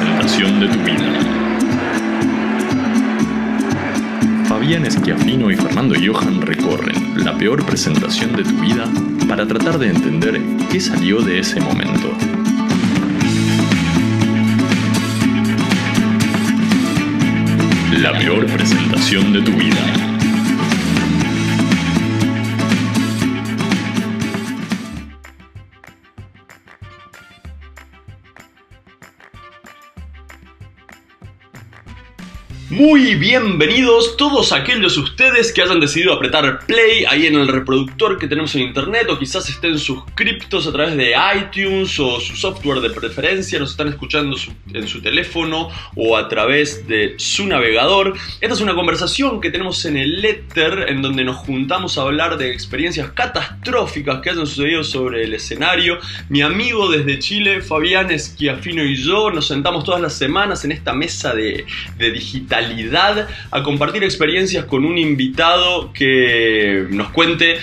presentación de tu vida. Fabián Esquiafino y Fernando Johan recorren la peor presentación de tu vida para tratar de entender qué salió de ese momento. La peor presentación de tu vida. Muy bienvenidos todos aquellos ustedes que hayan decidido apretar play ahí en el reproductor que tenemos en internet o quizás estén suscriptos a través de iTunes o su software de preferencia, nos están escuchando en su teléfono o a través de su navegador. Esta es una conversación que tenemos en el Ether en donde nos juntamos a hablar de experiencias catastróficas que hayan sucedido sobre el escenario. Mi amigo desde Chile, Fabián Esquiafino y yo nos sentamos todas las semanas en esta mesa de, de digital a compartir experiencias con un invitado que nos cuente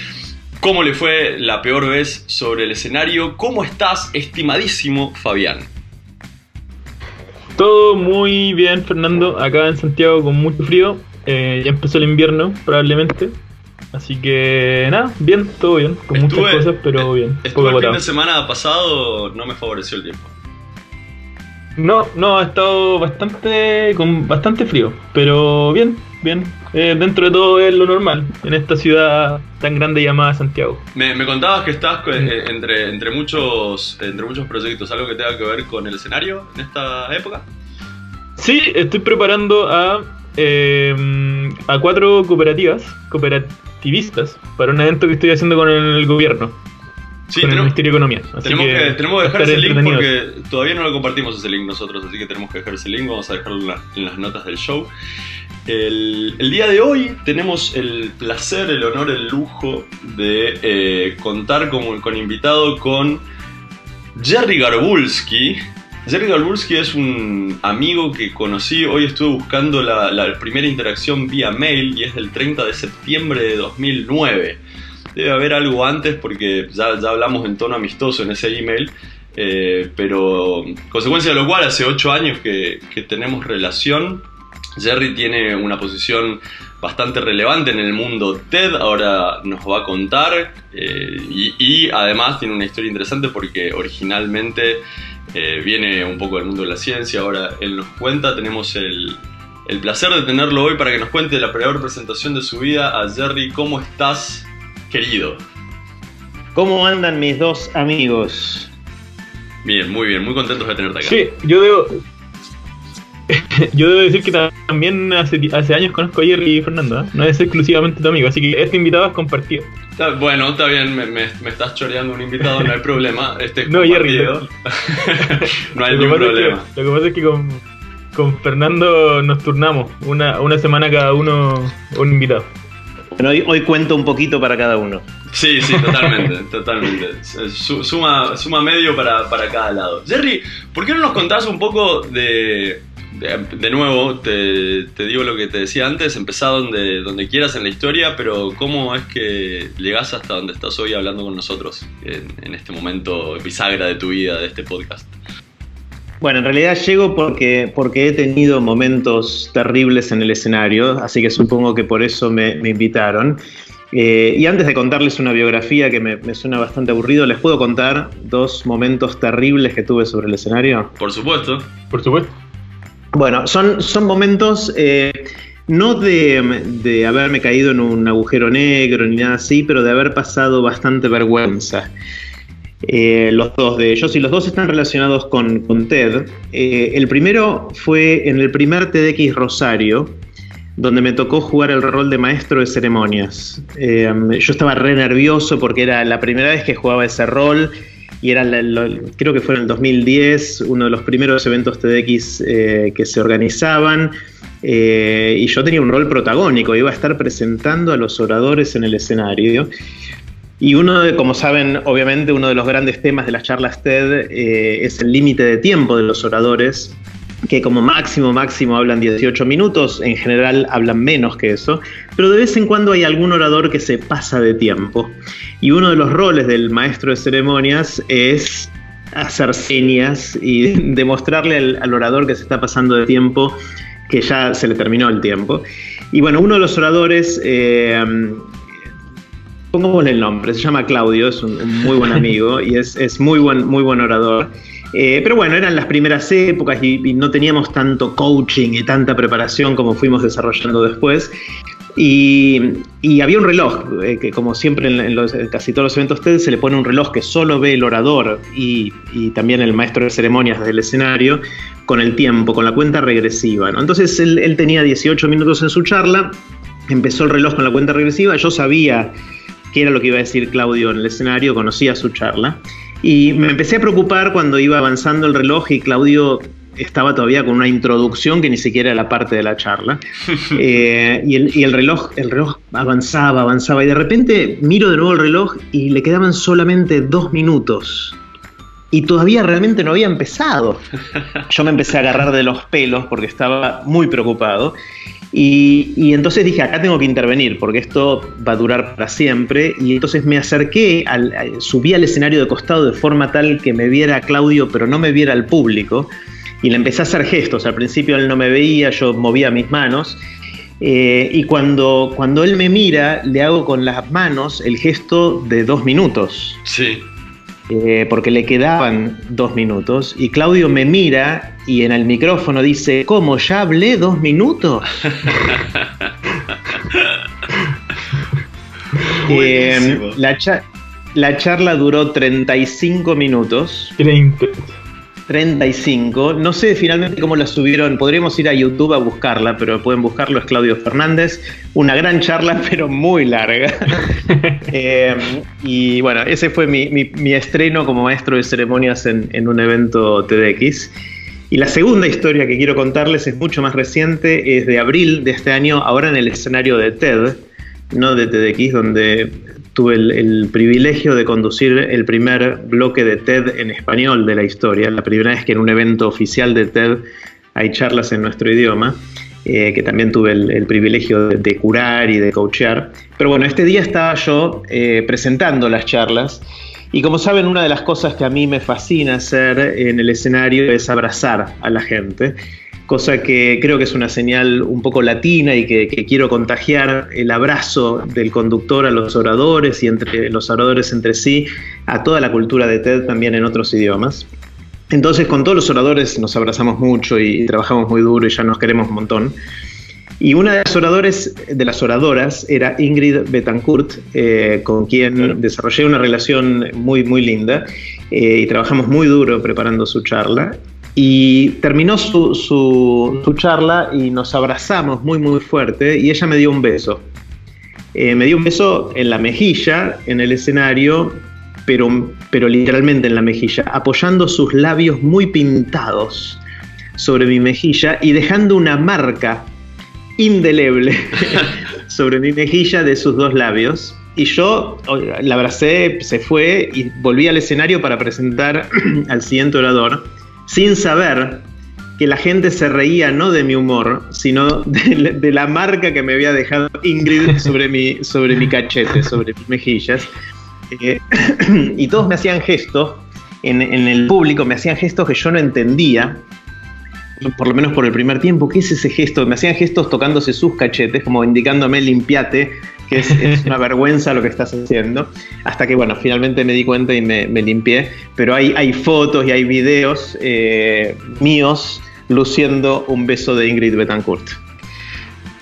cómo le fue la peor vez sobre el escenario. ¿Cómo estás, estimadísimo Fabián? Todo muy bien, Fernando. Acá en Santiago con mucho frío. Eh, ya empezó el invierno, probablemente. Así que nada, bien, todo bien. Con muchas cosas, pero bien. Estuve el fin de semana pasado, no me favoreció el tiempo. No, no, ha estado bastante con bastante frío, pero bien, bien. Eh, dentro de todo es lo normal en esta ciudad tan grande llamada Santiago. Me, contabas que estás eh, entre, entre, muchos, entre muchos proyectos, algo que tenga que ver con el escenario en esta época. Sí, estoy preparando a, em, a cuatro cooperativas, cooperativistas, para un evento que estoy haciendo con el gobierno. Sí, con tenemos, el Ministerio de Economía. tenemos, que, tenemos que dejar ese link porque todavía no lo compartimos ese link nosotros, así que tenemos que dejar ese link, vamos a dejarlo en, las notas del show. El, día de hoy tenemos el placer, el honor, el lujo de eh, contar con, con invitado con Jerry Garbulski. Jerry Garbulski es un amigo que conocí, hoy estuve buscando la, la primera interacción vía mail y es del 30 de septiembre de 2009 debe haber algo antes porque ya, hablamos en tono amistoso en ese email, eh, pero consecuencia de lo cual hace ocho años que, tenemos relación. Jerry tiene una posición bastante relevante en el mundo TED, ahora nos va a contar eh, y, además tiene una historia interesante porque originalmente eh, viene un poco del mundo de la ciencia, ahora él nos cuenta, tenemos el, el placer de tenerlo hoy para que nos cuente la peor presentación de su vida. A Jerry, ¿cómo estás? Querido. ¿Cómo andan mis dos amigos? Bien, muy bien, muy contentos de tenerte acá. Sí, yo debo, yo debo decir que también hace, hace años conozco a Jerry y Fernando, ¿eh? no es exclusivamente tu amigo, así que este invitado es compartido. bueno, está bien, me, estás choreando un invitado, no hay problema. Este no, Jerry. no hay ningún problema. lo que pasa es que con, con Fernando nos turnamos, una, una semana cada uno un invitado. Bueno, hoy, cuento un poquito para cada uno. Sí, sí, totalmente, totalmente. Suma, suma medio para, cada lado. Jerry, ¿por qué no nos contás un poco de... De, nuevo, te, digo lo que te decía antes, empezá donde, donde quieras en la historia, pero ¿cómo es que llegás hasta donde estás hoy hablando con nosotros en, en este momento bisagra de tu vida, de este podcast? Bueno, en realidad llego porque, porque he tenido momentos terribles en el escenario, así que supongo que por eso me, invitaron. Eh, y antes de contarles una biografía que me, suena bastante aburrido, ¿les puedo contar dos momentos terribles que tuve sobre el escenario? Por supuesto. Por supuesto. Bueno, son, son momentos eh, no de, de, haberme caído en un agujero negro ni nada así, pero de haber pasado bastante vergüenza. Eh, los dos de ellos, y los dos están relacionados con, TED. Eh, el primero fue en el primer TEDx Rosario, donde me tocó jugar el rol de maestro de ceremonias. Eh, yo estaba re nervioso porque era la primera vez que jugaba ese rol y era, creo que fue en el 2010, uno de los primeros eventos TEDx que se organizaban. y yo tenía un rol protagónico, iba a estar presentando a los oradores en el escenario. Y uno, de, como saben, obviamente uno de los grandes temas de las charlas TED eh, es el límite de tiempo de los oradores, que como máximo, máximo hablan 18 minutos, en general hablan menos que eso, pero de vez en cuando hay algún orador que se pasa de tiempo. Y uno de los roles del maestro de ceremonias es hacer señas y demostrarle al, orador que se está pasando de tiempo, que ya se le terminó el tiempo. Y bueno, uno de los oradores, eh, pongámosle el nombre, se llama Claudio, es un, muy buen amigo y es, muy, buen, muy buen orador. Eh, pero bueno, eran las primeras épocas y, no teníamos tanto coaching y tanta preparación como fuimos desarrollando después. Y, había un reloj, eh, que como siempre en, los, casi todos los eventos TED se le pone un reloj que solo ve el orador y, también el maestro de ceremonias del escenario con el tiempo, con la cuenta regresiva. Entonces él, él tenía 18 minutos en su charla, empezó el reloj con la cuenta regresiva, yo sabía qué era lo que iba a decir Claudio en el escenario, conocía su charla. Y me empecé a preocupar cuando iba avanzando el reloj y Claudio estaba todavía con una introducción que ni siquiera era la parte de la charla. Eh, y, el, reloj, el reloj avanzaba, avanzaba. Y de repente miro de nuevo el reloj y le quedaban solamente dos minutos. Y todavía realmente no había empezado. Yo me empecé a agarrar de los pelos porque estaba muy preocupado. Y, entonces dije, acá tengo que intervenir porque esto va a durar para siempre. Y entonces me acerqué, al, subí al escenario de costado de forma tal que me viera Claudio, pero no me viera al público y le empecé a hacer gestos. Al principio él no me veía, yo movía mis manos. Eh, y cuando, cuando él me mira, le hago con las manos el gesto de dos minutos. Sí. Eh, porque le quedaban dos minutos. Y Claudio me mira y en el micrófono dice: ¿Cómo? ¿Ya hablé dos minutos? eh, la, la charla duró 35 minutos. 30. 35. No sé finalmente cómo la subieron. Podríamos ir a YouTube a buscarla, pero pueden buscarlo. Es Claudio Fernández. Una gran charla, pero muy larga. Eh, y bueno, ese fue mi, estreno como maestro de ceremonias en, un evento TEDx. Y la segunda historia que quiero contarles es mucho más reciente, es de abril de este año, ahora en el escenario de TED, no de TEDx, donde tuve el, privilegio de conducir el primer bloque de TED en español de la historia, la primera vez que en un evento oficial de TED hay charlas en nuestro idioma, eh, que también tuve el, privilegio de, curar y de coachear. Pero bueno, este día estaba yo eh, presentando las charlas y como saben, una de las cosas que a mí me fascina hacer en el escenario es abrazar a la gente cosa que creo que es una señal un poco latina y que, quiero contagiar el abrazo del conductor a los oradores y entre los oradores entre sí, a toda la cultura de TED también en otros idiomas. Entonces con todos los oradores nos abrazamos mucho y, trabajamos muy duro y ya nos queremos un montón. Y una de las oradores, de las oradoras, era Ingrid Betancourt, eh, con quien desarrollé una relación muy, muy linda eh, y trabajamos muy duro preparando su charla. Y terminó su, su, charla y nos abrazamos muy, muy fuerte y ella me dio un beso. Eh, me dio un beso en la mejilla, en el escenario, pero, pero literalmente en la mejilla, apoyando sus labios muy pintados sobre mi mejilla y dejando una marca indeleble sobre mi mejilla de sus dos labios. Y yo la abracé, se fue y volví al escenario para presentar al siguiente orador sin saber que la gente se reía no de mi humor, sino de, la marca que me había dejado Ingrid sobre mi, sobre mi cachete, sobre mis mejillas. Eh, y todos me hacían gestos, en, el público me hacían gestos que yo no entendía, por lo menos por el primer tiempo, ¿qué es ese gesto? Me hacían gestos tocándose sus cachetes, como indicándome limpiate, que es, una vergüenza lo que estás haciendo. Hasta que, bueno, finalmente me di cuenta y me, limpié. Pero hay, hay fotos y hay videos eh, míos luciendo un beso de Ingrid Betancourt.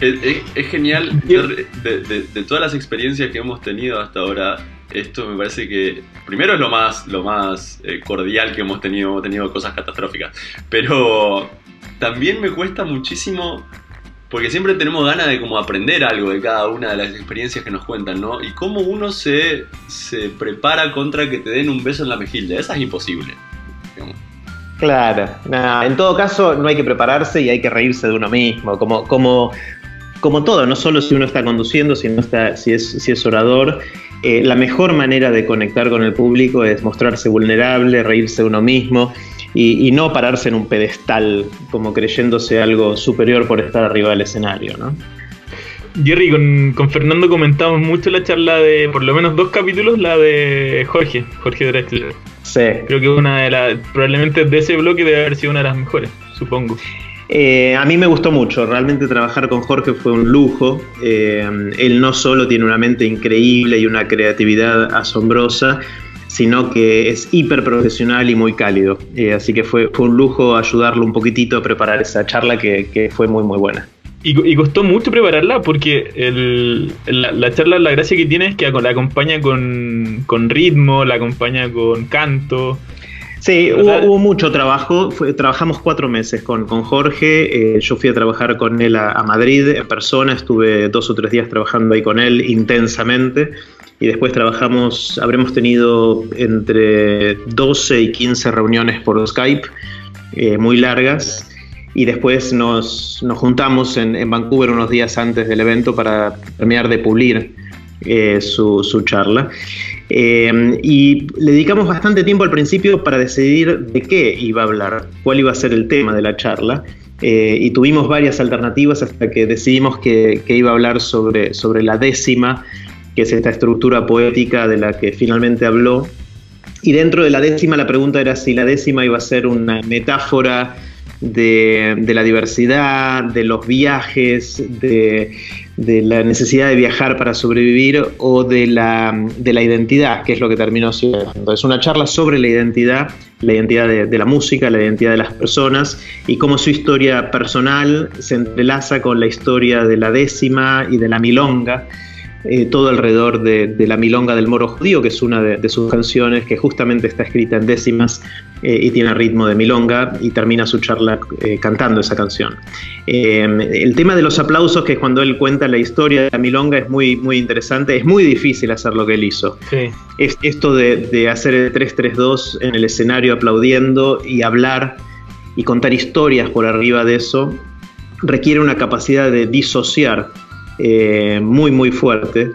Es, genial, de, todas las experiencias que hemos tenido hasta ahora, esto me parece que primero es lo más, lo más eh, cordial que hemos tenido, hemos tenido cosas catastróficas, pero también me cuesta muchísimo porque siempre tenemos ganas de como aprender algo de cada una de las experiencias que nos cuentan, ¿no? Y cómo uno se, se prepara contra que te den un beso en la mejilla. Esa es imposible. Claro, en todo caso no hay que prepararse y hay que reírse de uno mismo, como, como, como todo, no solo si uno está conduciendo, sino está, si, es, si es orador. Eh, la mejor manera de conectar con el público es mostrarse vulnerable, reírse de uno mismo y, no pararse en un pedestal como creyéndose algo superior por estar arriba del escenario, ¿no? Jerry, con, con, Fernando comentamos mucho la charla de, por lo menos dos capítulos, la de Jorge, Jorge Drexler. Sí. Creo que una de las, probablemente de ese bloque debe haber sido una de las mejores, supongo. Eh, a mí me gustó mucho, realmente trabajar con Jorge fue un lujo. Eh, él no solo tiene una mente increíble y una creatividad asombrosa, sino que es hiper profesional y muy cálido. Eh, así que fue, fue un lujo ayudarlo un poquitito a preparar esa charla que, que fue muy muy buena. Y, costó mucho prepararla porque el, la, charla, la gracia que tiene es que la acompaña con, con ritmo, la acompaña con canto. Sí, hubo, mucho trabajo. trabajamos cuatro meses con, con Jorge. Eh, yo fui a trabajar con él a, Madrid en persona. Estuve dos o tres días trabajando ahí con él intensamente. Y después trabajamos, habremos tenido entre 12 y 15 reuniones por Skype, eh, muy largas y después nos, nos juntamos en, en, Vancouver unos días antes del evento para terminar de pulir eh, su, su, charla. Eh, y le dedicamos bastante tiempo al principio para decidir de qué iba a hablar, cuál iba a ser el tema de la charla. Eh, y tuvimos varias alternativas hasta que decidimos que, que, iba a hablar sobre, sobre la décima, que es esta estructura poética de la que finalmente habló. Y dentro de la décima la pregunta era si la décima iba a ser una metáfora de, la diversidad, de los viajes, de, la necesidad de viajar para sobrevivir o de la, de la, identidad, que es lo que terminó siendo. Es una charla sobre la identidad, la identidad de, la música, la identidad de las personas y cómo su historia personal se entrelaza con la historia de la décima y de la milonga. Eh, todo alrededor de, la milonga del moro judío, que es una de, sus canciones que justamente está escrita en décimas eh, y tiene ritmo de milonga y termina su charla eh, cantando esa canción. el tema de los aplausos, que es cuando él cuenta la historia de la milonga, es muy, muy interesante, es muy difícil hacer lo que él hizo. Es, esto de, de hacer el 3-3-2 en el escenario aplaudiendo y hablar y contar historias por arriba de eso, requiere una capacidad de disociar eh, muy, muy fuerte,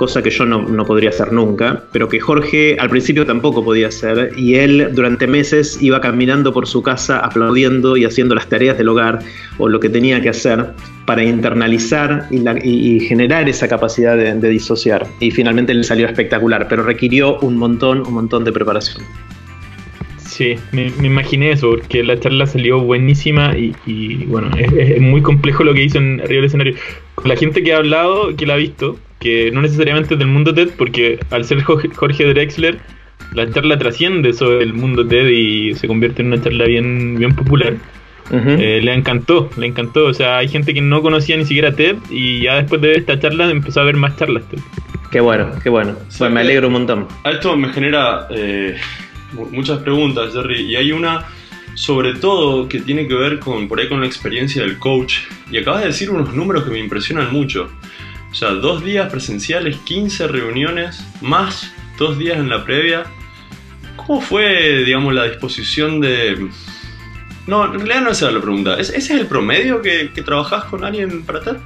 cosa que yo no, podría hacer nunca, pero que Jorge al principio tampoco podía hacer, y él durante meses iba caminando por su casa aplaudiendo y haciendo las tareas del hogar o lo que tenía que hacer para internalizar y, generar esa capacidad de, de disociar. Y finalmente le salió espectacular, pero requirió un montón, un montón de preparación. Sí, me, imaginé eso, porque la charla salió buenísima y, bueno, es, muy complejo lo que hizo en arriba del escenario. Con la gente que ha hablado, que la ha visto, que no necesariamente es del mundo TED, porque al ser Jorge Drexler, la charla trasciende eso el mundo TED y se convierte en una charla bien, bien popular. Eh, le encantó, le encantó. O sea, hay gente que no conocía ni siquiera TED y ya después de ver esta charla empezó a ver más charlas TED. Qué bueno, qué bueno. Pues me alegro un montón. esto me genera eh, muchas preguntas, Jerry, y hay una sobre todo que tiene que ver con por ahí con la experiencia del coach. Y acabas de decir unos números que me impresionan mucho. O sea, dos días presenciales, 15 reuniones, más dos días en la previa. ¿Cómo fue, digamos, la disposición de... No, en realidad no esa la pregunta. ¿Ese es el promedio que, que trabajás con alguien para tal?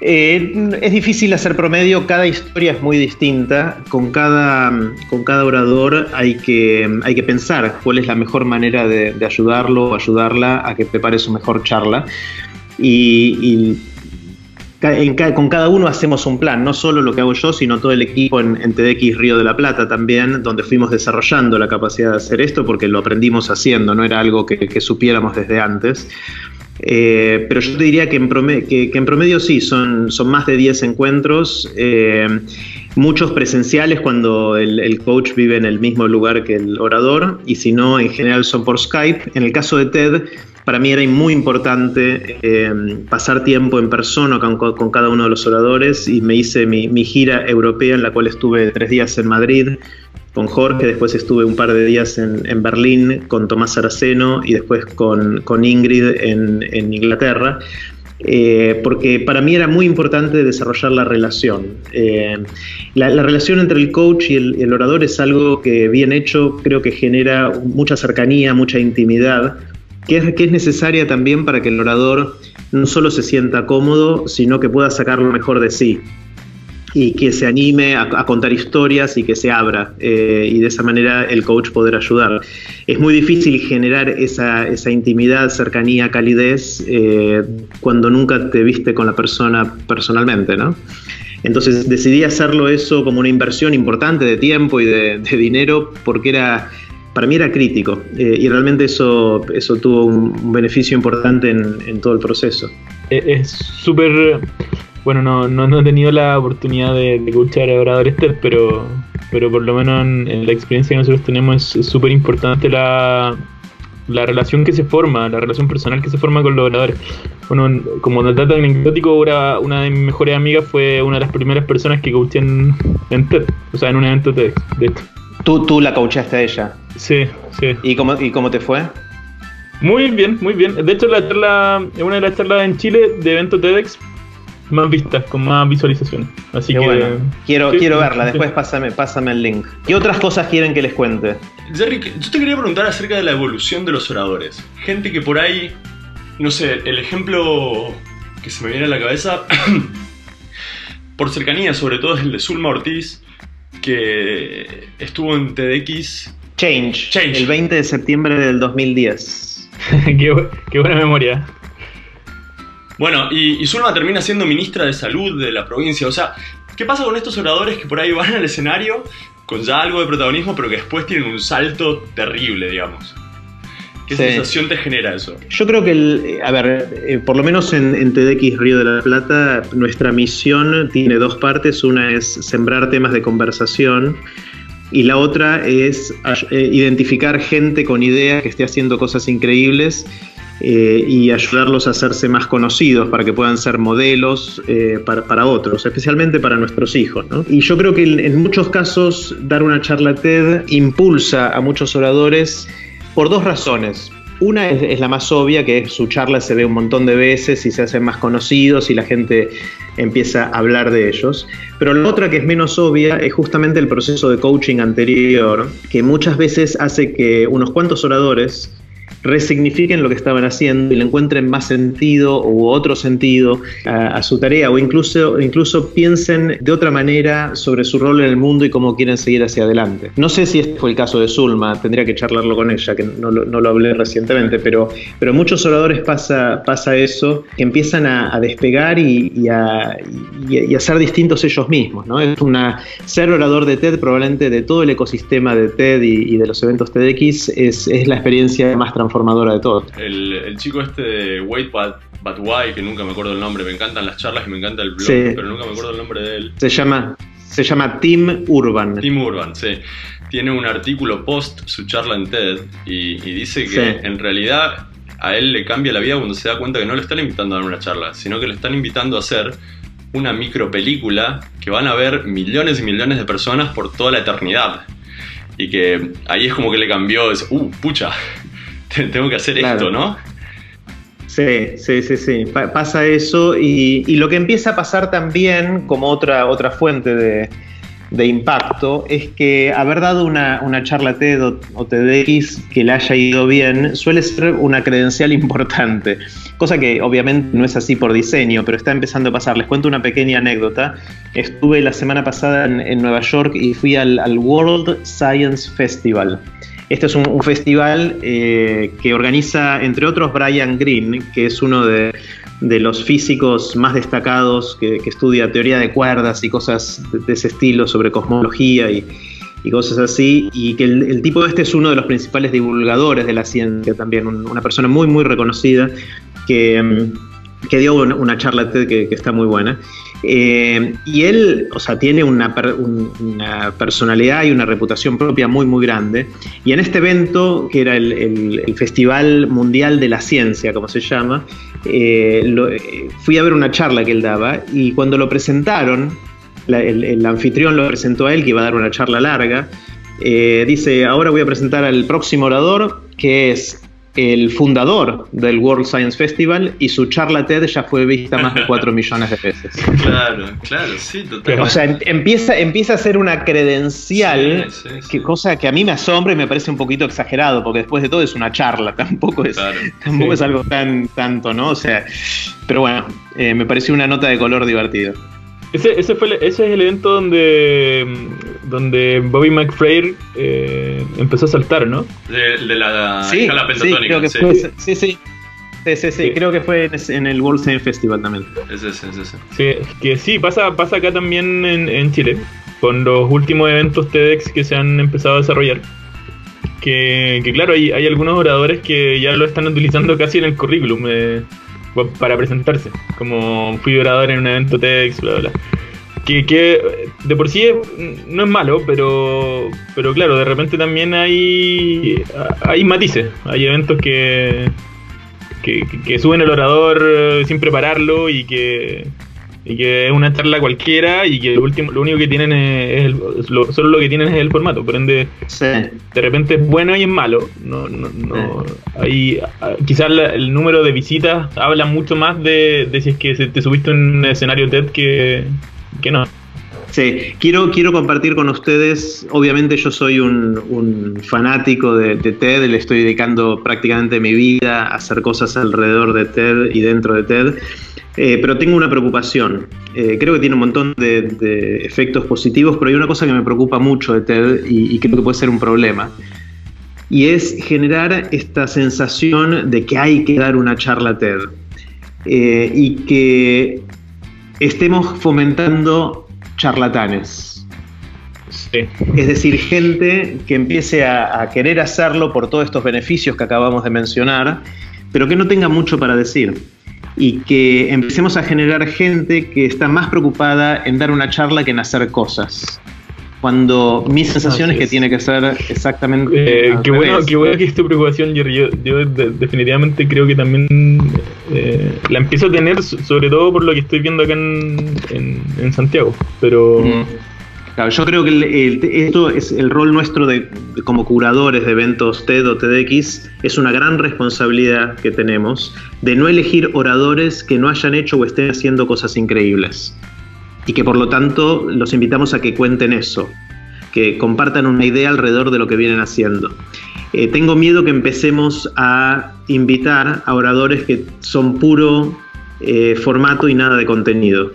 Eh, es difícil hacer promedio, cada historia es muy distinta, con cada, con cada orador hay que, hay que pensar cuál es la mejor manera de, ayudarlo o ayudarla a que prepare su mejor charla. Y, con cada uno hacemos un plan, no solo lo que hago yo, sino todo el equipo en, TDX Río de la Plata también, donde fuimos desarrollando la capacidad de hacer esto porque lo aprendimos haciendo, no era algo que, que supiéramos desde antes. Eh, pero yo te diría que en promedio, sí, son, son más de 10 encuentros, eh, muchos presenciales cuando el, coach vive en el mismo lugar que el orador, y si no, en general son por Skype. En el caso de TED, para mí era muy importante eh, pasar tiempo en persona con, cada uno de los oradores y me hice mi, mi gira europea en la cual estuve tres días en Madrid, con Jorge, después estuve un par de días en, Berlín con Tomás Araceno y después con, Ingrid en, Inglaterra. Eh, porque para mí era muy importante desarrollar la relación. Eh, la, relación entre el coach y el, orador es algo que bien hecho creo que genera mucha cercanía, mucha intimidad, que es, que es necesaria también para que el orador no solo se sienta cómodo, sino que pueda sacar lo mejor de sí. Y que se anime a, contar historias y que se abra eh, y de esa manera el coach poder ayudar. Es muy difícil generar esa, intimidad, cercanía, calidez eh, cuando nunca te viste con la persona personalmente, ¿no? Entonces decidí hacerlo eso como una inversión importante de tiempo y de, dinero porque era, para mí era crítico eh, y realmente eso, eso tuvo un beneficio importante en, todo el proceso. Es súper bueno, no, no, he tenido la oportunidad de, escuchar a oradores TED, pero, pero por lo menos en, la experiencia que nosotros tenemos es súper importante la, la relación que se forma, la relación personal que se forma con los oradores. Bueno, como dato anecdótico, una, una de mis mejores amigas fue una de las primeras personas que coaché en, TED, o sea, en un evento TED, de ¿Tú, tú la coachaste a ella? Sí, sí. ¿Y cómo, ¿Y cómo te fue? Muy bien, muy bien. De hecho, la charla, una de las charlas en Chile de evento TEDx más vistas, con más visualización. Así que. Quiero, quiero verla, después pásame, pásame el link. ¿Qué otras cosas quieren que les cuente? Jerry, yo te quería preguntar acerca de la evolución de los oradores. Gente que por ahí. No sé, el ejemplo que se me viene a la cabeza. por cercanía, sobre todo, es el de Zulma Ortiz, que estuvo en TEDx. Change, Change. El 20 de septiembre del 2010. qué, qué buena memoria. Bueno, y, Zulma termina siendo ministra de salud de la provincia. O sea, ¿qué pasa con estos oradores que por ahí van al escenario con ya algo de protagonismo, pero que después tienen un salto terrible, digamos? ¿Qué sensación te genera eso? Yo creo que, a ver, eh, por lo menos en, en, TDX Río de la Plata, nuestra misión tiene dos partes. Una es sembrar temas de conversación y la otra es eh, identificar gente con ideas que esté haciendo cosas increíbles eh, y ayudarlos a hacerse más conocidos para que puedan ser modelos eh, para, otros, especialmente para nuestros hijos. Y yo creo que en, muchos casos dar una charla TED impulsa a muchos oradores por dos razones. Una es, la más obvia, que es su charla se ve un montón de veces y se hacen más conocidos y la gente empieza a hablar de ellos. Pero la otra que es menos obvia es justamente el proceso de coaching anterior, que muchas veces hace que unos cuantos oradores resignifiquen lo que estaban haciendo y le encuentren más sentido u otro sentido a, su tarea o incluso, incluso piensen de otra manera sobre su rol en el mundo y cómo quieren seguir hacia adelante. No sé si este fue el caso de Zulma, tendría que charlarlo con ella, que no, lo hablé recientemente, pero, pero muchos oradores pasa, pasa eso, que empiezan a, despegar y, a, y, ser distintos ellos mismos. ¿no? Es una, ser orador de TED, probablemente de todo el ecosistema de TED y, de los eventos TEDx, es, es la experiencia más transformadora formadora de todo. El, chico este de Wait But, But, Why, que nunca me acuerdo el nombre, me encantan las charlas y me encanta el blog, pero nunca me acuerdo el nombre de él. Se llama, se llama Tim Urban. Tim Urban, sí. Tiene un artículo post su charla en TED y, dice que en realidad a él le cambia la vida cuando se da cuenta que no le están invitando a dar una charla, sino que le están invitando a hacer una micro película que van a ver millones y millones de personas por toda la eternidad. Y que ahí es como que le cambió, es, uh, pucha, tengo que hacer esto, ¿no? Sí, sí, sí, sí. pasa eso y, lo que empieza a pasar también como otra, otra fuente de, impacto es que haber dado una, charla TED o, o, TEDx que le haya ido bien suele ser una credencial importante, cosa que obviamente no es así por diseño, pero está empezando a pasar. Les cuento una pequeña anécdota. Estuve la semana pasada en, Nueva York y fui al, al World Science Festival. Este es un, festival eh, que organiza, entre otros, Brian Greene, que es uno de, los físicos más destacados que, estudia teoría de cuerdas y cosas de, ese estilo sobre cosmología y, cosas así, y que el, tipo este es uno de los principales divulgadores de la ciencia también, una persona muy, muy reconocida que, mm, dio una, charla TED que está muy buena. Eh, y él, o sea, tiene una, personalidad y una reputación propia muy, muy grande. Y en este evento, que era el, Festival Mundial de la Ciencia, como se llama, eh, eh, fui a ver una charla que él daba y cuando lo presentaron, el, anfitrión lo presentó a él, que iba a dar una charla larga, dice, ahora voy a presentar al próximo orador, que es el fundador del World Science Festival y su charla TED ya fue vista más de 4 millones de veces. Claro, claro, sí, totalmente. O sea, em, empieza, empieza a ser una credencial, que, cosa que a mí me asombra y me parece un poquito exagerado, porque después de todo es una charla, tampoco es, tampoco es algo tan tanto, ¿no? O sea, pero bueno, eh, me pareció una nota de color divertido. Ese, ese, fue, ese es el evento donde, donde Bobby McFrayer eh, empezó a saltar, ¿no? De, de la sí, Sí, creo que Fue, sí, sí. Sí, sí, sí, creo que fue en el World Science Festival también. Ese, ese, ese. Sí, que sí, pasa, pasa acá también en, en Chile, con los últimos eventos TEDx que se han empezado a desarrollar. Que, que claro, hay, hay algunos oradores que ya lo están utilizando casi en el currículum. Eh, para presentarse, como fui orador en un evento TEDx, bla, bla. Que, que de por sí no es malo, pero, pero claro, de repente también hay, hay matices, hay eventos que, que, que suben el orador eh, sin prepararlo y que, y que es una charla cualquiera y que lo último lo único que tienen es, el, solo lo que tienen es el formato por ende de repente es bueno y es malo. No no no. Hay quizás el número de visitas habla mucho más de, si es que te subiste en un escenario TED que, que no. Sí, quiero, quiero compartir con ustedes, obviamente yo soy un, fanático de, de, TED, le estoy dedicando prácticamente mi vida a hacer cosas alrededor de TED y dentro de TED, eh, pero tengo una preocupación. Eh, creo que tiene un montón de, efectos positivos, pero hay una cosa que me preocupa mucho de TED y, creo que puede ser un problema. Y es generar esta sensación de que hay que dar una charla TED. Eh, y que estemos fomentando charlatanes. Es decir, gente que empiece a, querer hacerlo por todos estos beneficios que acabamos de mencionar, pero que no tenga mucho para decir. Y que empecemos a generar gente que está más preocupada en dar una charla que en hacer cosas cuando mi sensación es que tiene que ser exactamente. Eh, qué, bueno, qué bueno que es tu preocupación, Jerry. Yo, definitivamente creo que también eh, la empiezo a tener, sobre todo por lo que estoy viendo acá en, Santiago. Pero. Mm. Claro, yo creo que esto es el rol nuestro de, como curadores de eventos TED o TEDx, es una gran responsabilidad que tenemos de no elegir oradores que no hayan hecho o estén haciendo cosas increíbles y que por lo tanto los invitamos a que cuenten eso, que compartan una idea alrededor de lo que vienen haciendo. Eh, tengo miedo que empecemos a invitar a oradores que son puro eh, formato y nada de contenido.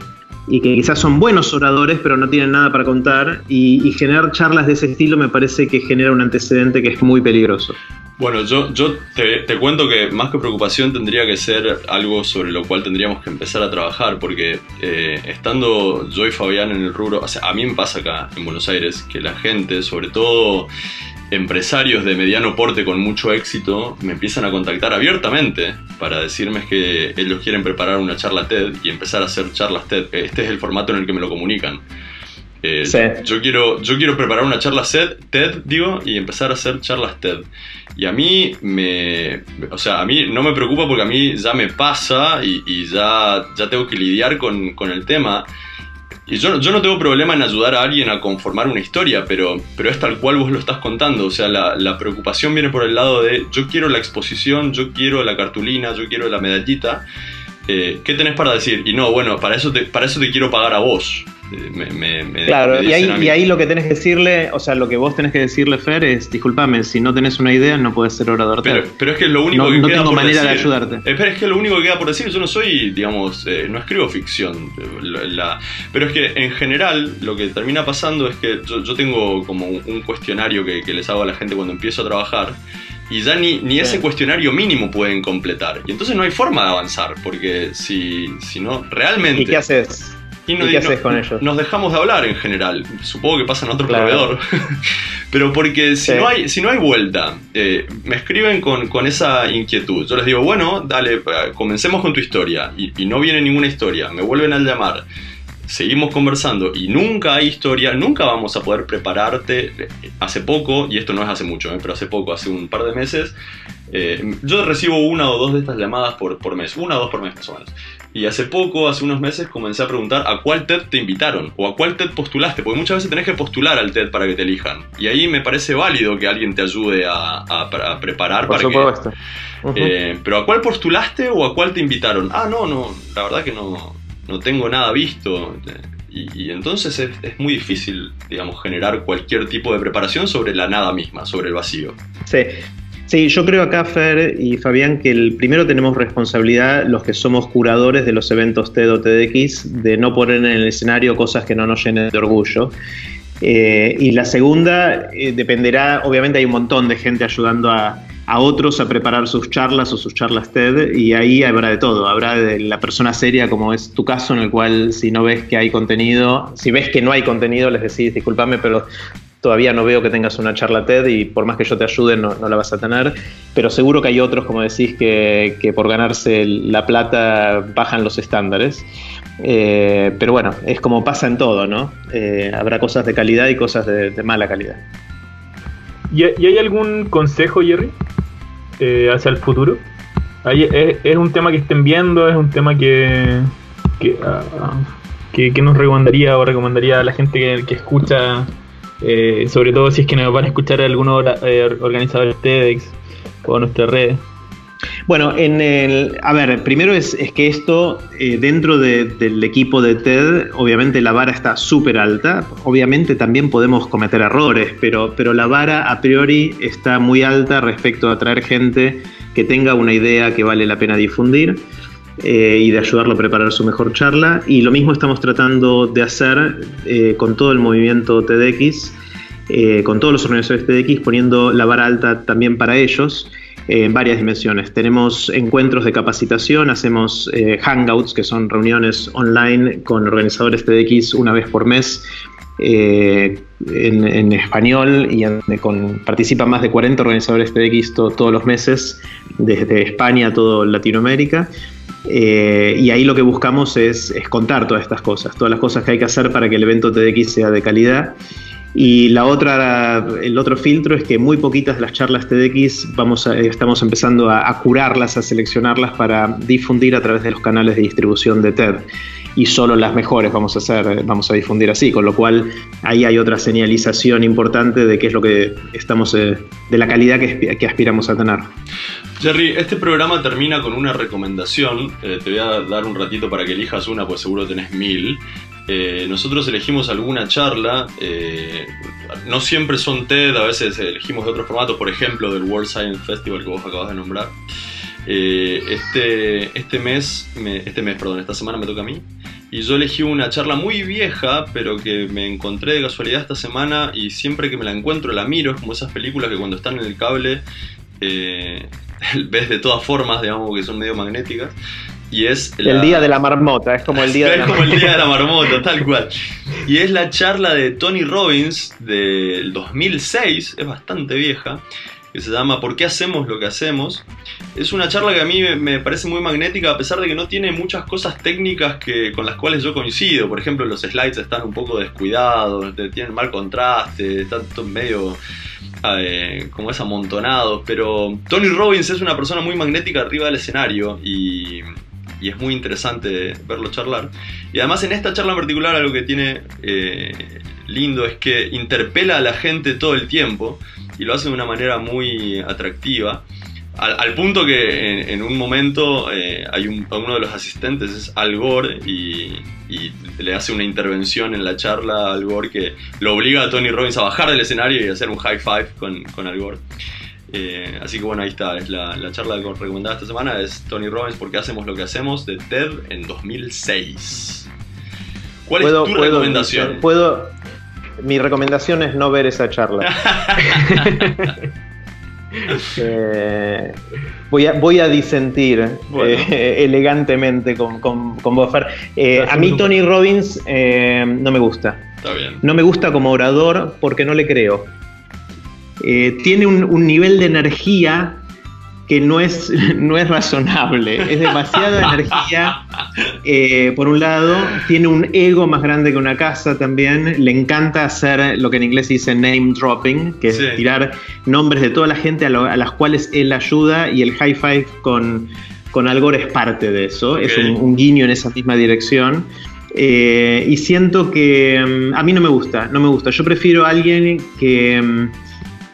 Y que quizás son buenos oradores, pero no tienen nada para contar. Y, generar charlas de ese estilo me parece que genera un antecedente que es muy peligroso. Bueno, yo, yo te, cuento que más que preocupación tendría que ser algo sobre lo cual tendríamos que empezar a trabajar, porque eh, estando yo y Fabián en el rubro, o sea, a mí me pasa acá en Buenos Aires que la gente, sobre todo empresarios de mediano porte con mucho éxito, me empiezan a contactar abiertamente para decirme que ellos quieren preparar una charla TED y empezar a hacer charlas TED. Este es el formato en el que me lo comunican. Eh, yo, quiero, yo quiero preparar una charla TED, digo, y empezar a hacer charlas TED. Y a mí me. O sea, a mí no me preocupa porque a mí ya me pasa y, ya, ya tengo que lidiar con, el tema. Y yo, yo, no tengo problema en ayudar a alguien a conformar una historia, pero, pero es tal cual vos lo estás contando. O sea, la, la, preocupación viene por el lado de yo quiero la exposición, yo quiero la cartulina, yo quiero la medallita. Eh, ¿Qué tenés para decir? Y no, bueno, para eso para eso te quiero pagar a vos claro, y, ahí, lo que tenés que decirle, o sea, lo que vos tenés que decirle, Fer, es, discúlpame, si no tenés una idea no puedes ser orador. Pero, pero es que lo único no, que no tengo manera de ayudarte. Pero es que lo único que queda por decir, yo no soy, digamos, eh, no escribo ficción. pero es que en general lo que termina pasando es que yo, tengo como un cuestionario que, les hago a la gente cuando empiezo a trabajar y ya ni, ni ese cuestionario mínimo pueden completar. Y entonces no hay forma de avanzar, porque si, si no, realmente... ¿Y qué haces? Y, no, qué haces con ellos? Nos dejamos de hablar en general. Supongo que pasa en otro proveedor. Pero porque si, no hay, si no hay vuelta, eh, me escriben con, con, esa inquietud. Yo les digo, bueno, dale, comencemos con tu historia. Y, y no viene ninguna historia. Me vuelven a llamar seguimos conversando y nunca hay historia, nunca vamos a poder prepararte. Hace poco, y esto no es hace mucho, eh, pero hace poco, hace un par de meses, eh, yo recibo una o dos de estas llamadas por, por mes, una o dos por mes más o menos. Y hace poco, hace unos meses, comencé a preguntar a cuál TED te invitaron o a cuál TED postulaste, porque muchas veces tenés que postular al TED para que te elijan. Y ahí me parece válido que alguien te ayude a, a, preparar por para supuesto. que... Eh, pero ¿a cuál postulaste o a cuál te invitaron? Ah, no, no, la verdad que no, no tengo nada visto. Y, entonces es, muy difícil, digamos, generar cualquier tipo de preparación sobre la nada misma, sobre el vacío. Sí, Sí, yo creo acá, Fer y Fabián, que el primero tenemos responsabilidad, los que somos curadores de los eventos TED o TEDx, de no poner en el escenario cosas que no nos llenen de orgullo. Eh, y la segunda eh, dependerá, obviamente hay un montón de gente ayudando a, a, otros a preparar sus charlas o sus charlas TED y ahí habrá de todo, habrá de la persona seria como es tu caso en el cual si no ves que hay contenido, si ves que no hay contenido les decís disculpame pero todavía no veo que tengas una charla TED y por más que yo te ayude no, la vas a tener, pero seguro que hay otros, como decís, que, por ganarse la plata bajan los estándares. Eh, pero bueno, es como pasa en todo, ¿no? Eh, habrá cosas de calidad y cosas de, mala calidad. ¿Y, hay algún consejo, Jerry, eh, hacia el futuro? es, un tema que estén viendo? ¿Es un tema que, que, ah, nos recomendaría o recomendaría a la gente que, escucha eh, sobre todo si es que nos van a escuchar algunos eh, organizadores TEDx o nuestra red. Bueno, en el, a ver, primero es, que esto eh, dentro del equipo de TED, obviamente la vara está súper alta, obviamente también podemos cometer errores, pero, pero la vara a priori está muy alta respecto a traer gente que tenga una idea que vale la pena difundir. Eh, y de ayudarlo a preparar su mejor charla. Y lo mismo estamos tratando de hacer eh, con todo el movimiento TEDx, con todos los organizadores TEDx, poniendo la vara alta también para ellos en varias dimensiones. Tenemos encuentros de capacitación, hacemos hangouts, que son reuniones online con organizadores TEDx una vez por mes. en, español y con, participan más de 40 organizadores TEDx todos los meses, desde España a toda Latinoamérica. Eh, y ahí lo que buscamos es, contar todas estas cosas, todas las cosas que hay que hacer para que el evento TDX sea de calidad. Y la otra, el otro filtro es que muy poquitas de las charlas TDX vamos estamos empezando a, curarlas, a seleccionarlas para difundir a través de los canales de distribución de TED. Y solo las mejores vamos a hacer, vamos a difundir así, con lo cual ahí hay otra señalización importante de qué es lo que estamos, eh, de la calidad que, aspiramos a tener. Jerry, este programa termina con una recomendación. Eh, te voy a dar un ratito para que elijas una, pues seguro tenés mil. Eh, nosotros elegimos alguna charla, eh, no siempre son TED, a veces elegimos de otros formatos, por ejemplo del World Science Festival que vos acabas de nombrar. este, este mes, este mes, perdón, esta semana me toca a mí. Y yo elegí una charla muy vieja, pero que me encontré de casualidad esta semana y siempre que me la encuentro la miro. Es como esas películas que cuando están en el cable ves de todas formas, digamos, que son medio magnéticas. Y es el día de la marmota, es como el día de la como el día de la marmota, tal cual. Y es la charla de Tony Robbins del 2006, es bastante vieja, que se llama ¿Por qué hacemos lo que hacemos? Es una charla que a mí me parece muy magnética a pesar de que no tiene muchas cosas técnicas que, con las cuales yo coincido. Por ejemplo, los slides están un poco descuidados, tienen mal contraste, están medio eh, como es amontonado, pero Tony Robbins es una persona muy magnética arriba del escenario y, es muy interesante verlo charlar. Y además en esta charla en particular algo que tiene eh, lindo es que interpela a la gente todo el tiempo y lo hace de una manera muy atractiva. Al, punto que en, un momento eh, hay uno de los asistentes es Al Gore y, le hace una intervención en la charla a Al Gore que lo obliga a Tony Robbins a bajar del escenario y hacer un high five con, con Al Gore. Eh, así que bueno, ahí está, es la, la charla recomendada esta semana, es Tony Robbins, ¿por qué hacemos lo que hacemos? de TED en 2006. ¿Cuál es tu recomendación? Puedo, mi recomendación es no ver esa charla. Eh, voy, a, voy a disentir eh, elegantemente con, con, con eh, a mí Tony Robbins no me gusta. No me gusta como orador porque no le creo. Tiene un, un nivel de energía que no es, no es razonable. Es demasiada energía, eh, por un lado, tiene un ego más grande que una casa también, le encanta hacer lo que en inglés dice name dropping, que es tirar nombres de toda la gente a, las cuales él ayuda y el high five con, con Algor es parte de eso, es un, guiño en esa misma dirección. Eh, y siento que mm, a mí no me gusta, no me gusta. Yo prefiero a alguien que... Mm,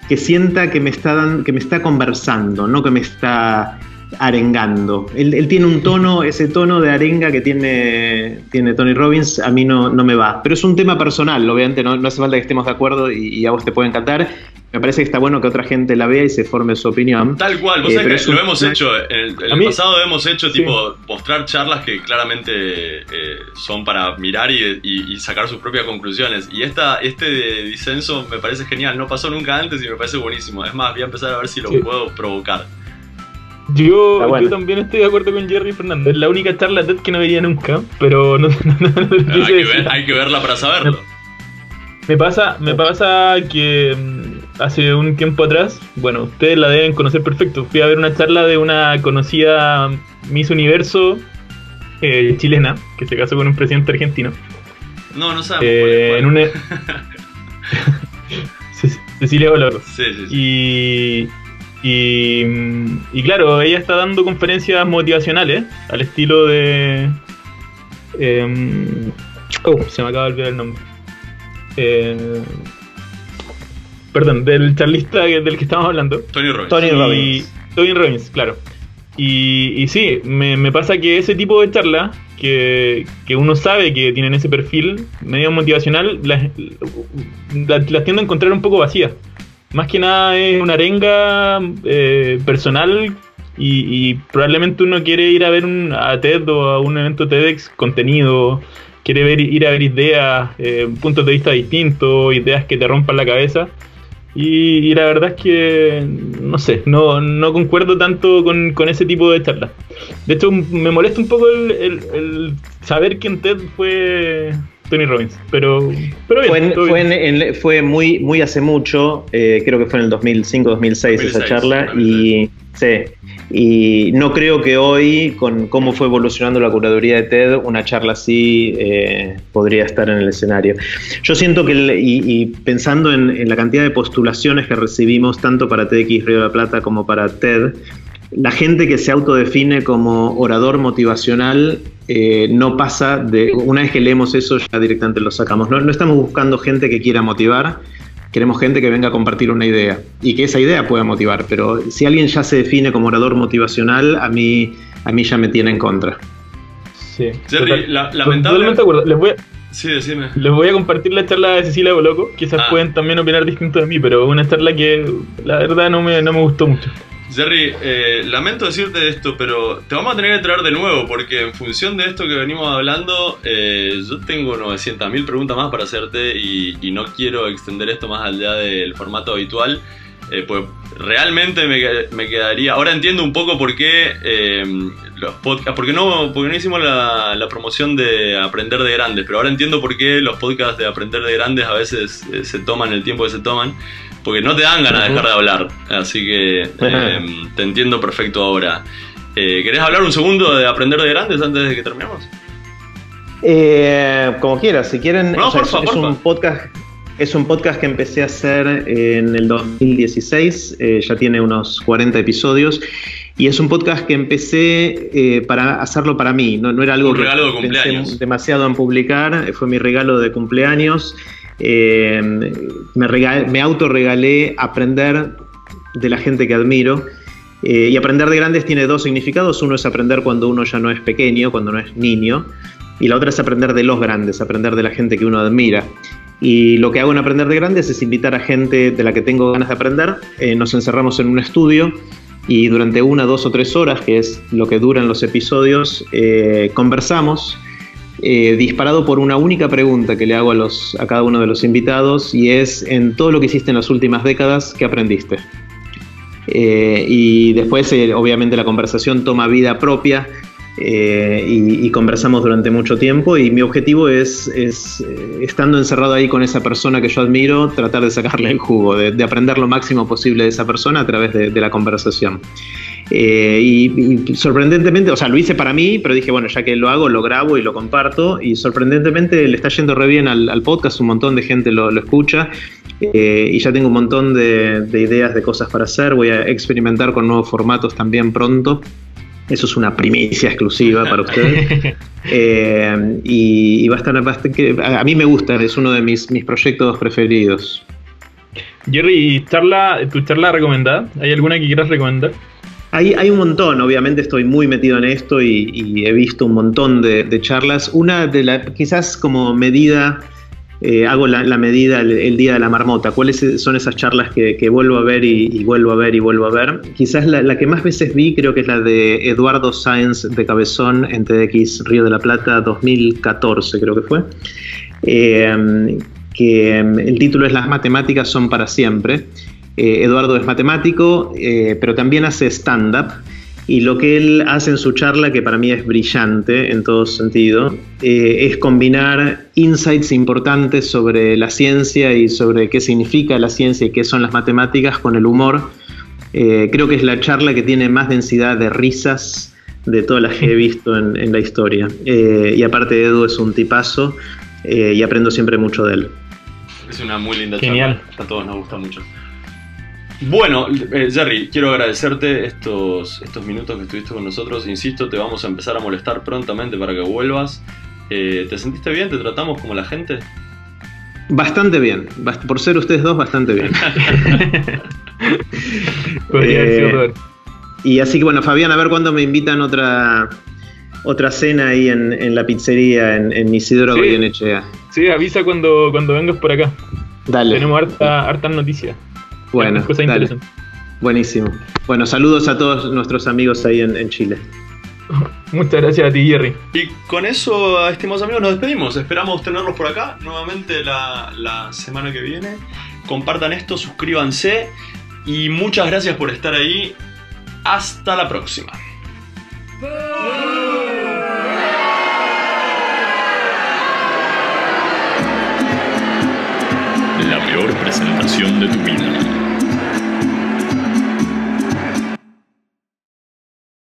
que sienta que me está, que me está conversando, no que me está arengando. Él, tiene un tono, ese tono de arenga que tiene, tiene Tony Robbins, a mí no, no me va. Pero es un tema personal, obviamente, no, no hace falta que estemos de acuerdo y, a vos te puede encantar. Me parece que está bueno que otra gente la vea y se forme su opinión. Tal cual, vos eh, sabés que lo hemos hecho. En el, pasado hemos hecho, tipo, mostrar charlas que claramente eh, son para mirar y, sacar sus propias conclusiones. Y esta, este disenso me parece genial. No pasó nunca antes y me parece buenísimo. Es más, voy a empezar a ver si lo puedo provocar. Yo, también estoy de acuerdo con Jerry Fernández. La única charla TED que no vería nunca, pero no, hay, que verla para saberlo. Me pasa, me pasa que mm, hace un tiempo atrás, bueno, ustedes la deben conocer perfecto. Fui a ver una charla de una conocida Miss Universo eh, chilena que se casó con un presidente argentino. No, no sabemos. Eh, en una... Cecilia Olor. Sí, sí, sí. Y y, y, claro, ella está dando conferencias motivacionales al estilo de. Em, oh, se me acaba de olvidar el nombre. Eh, perdón, del charlista del que estamos hablando. Tony Robbins. Tony Robbins. Tony Robbins, claro. Y, y sí, me, me, pasa que ese tipo de charla, que, que, uno sabe que tienen ese perfil medio motivacional, las, las tiendo a encontrar un poco vacías más que nada es una arenga eh, personal y, probablemente uno quiere ir a ver un, a TED o a un evento TEDx contenido, quiere ver, ir a ver ideas, eh, puntos de vista distintos, ideas que te rompan la cabeza. Y, la verdad es que, no sé, no, no concuerdo tanto con, ese tipo de charlas. De hecho, me molesta un poco el, el saber que en TED fue Tony Robbins. Pero, pero fue, muy, muy hace mucho, eh, creo que fue en el 2005-2006 esa charla, y, sí, y no creo que hoy, con cómo fue evolucionando la curaduría de TED, una charla así eh, podría estar en el escenario. Yo siento que, y, pensando en, en, la cantidad de postulaciones que recibimos, tanto para TEDx Río de la Plata como para TED, la gente que se autodefine como orador motivacional eh, no pasa de, una vez que leemos eso ya directamente lo sacamos. No, estamos buscando gente que quiera motivar, queremos gente que venga a compartir una idea y que esa idea pueda motivar, pero si alguien ya se define como orador motivacional, a mí, a mí ya me tiene en contra. Sí, lamentablemente... Les voy, a, sí, decime. les voy a compartir la charla de Cecilia Boloco, quizás ah. pueden también opinar distinto de mí, pero una charla que la verdad no me, no me gustó mucho. Jerry, eh, lamento decirte esto, pero te vamos a tener que traer de nuevo, porque en función de esto que venimos hablando, eh, yo tengo 900.000 preguntas más para hacerte y, no quiero extender esto más allá del formato habitual. Eh, pues realmente me, quedaría. Ahora entiendo un poco por qué los podcasts. Porque no, porque no hicimos la, la, promoción de aprender de grandes, pero ahora entiendo por qué los podcasts de aprender de grandes a veces se toman el tiempo que se toman porque no te dan ganas de dejar de hablar. Así que em, te entiendo perfecto ahora. Eh, ¿Querés hablar un segundo de aprender de grandes antes de que terminemos? Eh, como quieras, si quieren. es, un podcast. Es un podcast que empecé a hacer en el 2016, eh, ya tiene unos 40 episodios. Y es un podcast que empecé para hacerlo para mí, no, no era algo que pensé demasiado en publicar, fue mi regalo de cumpleaños. Eh, me, me autorregalé aprender de la gente que admiro. Eh, y aprender de grandes tiene dos significados. Uno es aprender cuando uno ya no es pequeño, cuando no es niño. Y la otra es aprender de los grandes, aprender de la gente que uno admira. Y lo que hago en Aprender de Grandes es invitar a gente de la que tengo ganas de aprender. Eh, nos encerramos en un estudio y durante una, dos o tres horas, que es lo que duran los episodios, conversamos eh, disparado por una única pregunta que le hago a, cada uno de los invitados y es, en todo lo que hiciste en las últimas décadas, ¿qué aprendiste? Eh, y después, eh, obviamente, la conversación toma vida propia y, conversamos durante mucho tiempo y mi objetivo es estando encerrado ahí con esa persona que yo admiro, tratar de sacarle el jugo, de, aprender lo máximo posible de esa persona a través de la conversación. Eh, y, sorprendentemente, o sea, lo hice para mí, pero dije, bueno, ya que lo hago, lo grabo y lo comparto. Y sorprendentemente le está yendo re bien al, podcast, un montón de gente lo, escucha. Eh, y ya tengo un montón de, ideas de cosas para hacer. Voy a experimentar con nuevos formatos también pronto. Eso es una primicia exclusiva para ustedes. Eh, y, va a estar bastante. A, mí me gusta, es uno de mis, mis proyectos preferidos. Jerry, charla, ¿tu charla recomendada? ¿Hay alguna que quieras recomendar? Hay, hay, un montón, obviamente estoy muy metido en esto y, he visto un montón de, charlas. Una de las, quizás como medida, eh, hago la, medida el, día de la marmota. ¿Cuáles son esas charlas que, vuelvo a ver y, vuelvo a ver y vuelvo a ver? Quizás la, que más veces vi creo que es la de Eduardo Sáenz de Cabezón en TDX Río de la Plata 2014, creo que fue. Eh, que mm, el título es Las matemáticas son para siempre. Eh, Eduardo es matemático, eh, pero también hace stand-up. Y lo que él hace en su charla, que para mí es brillante en todo sentido, eh, es combinar insights importantes sobre la ciencia y sobre qué significa la ciencia y qué son las matemáticas con el humor. creo que es la charla que tiene más densidad de risas de todas las que he visto en, la historia. y aparte Edu es un tipazo y aprendo siempre mucho de él. Es una muy linda Genial. charla. A todos nos gusta mucho. Bueno, eh, Jerry, quiero agradecerte estos, estos minutos que estuviste con nosotros. Insisto, te vamos a empezar a molestar prontamente para que vuelvas. Eh, ¿Te sentiste bien? ¿Te tratamos como la gente? Bastante bien. Por ser ustedes dos, bastante bien. Eh, y así que bueno, Fabián, a ver cuándo me invitan otra otra cena ahí en, la pizzería en, en Isidoro sí. Goyenechea. Sí, avisa cuando, cuando vengas por acá. Dale. Tenemos harta, harta noticias. Bueno, buenísimo. Bueno, saludos a todos nuestros amigos ahí en, Chile. Muchas gracias a ti, Jerry. Y con eso, estimados amigos, nos despedimos. Esperamos tenerlos por acá nuevamente la, la semana que viene. Compartan esto, suscríbanse y muchas gracias por estar ahí. Hasta la próxima. La peor presentación de tu vida.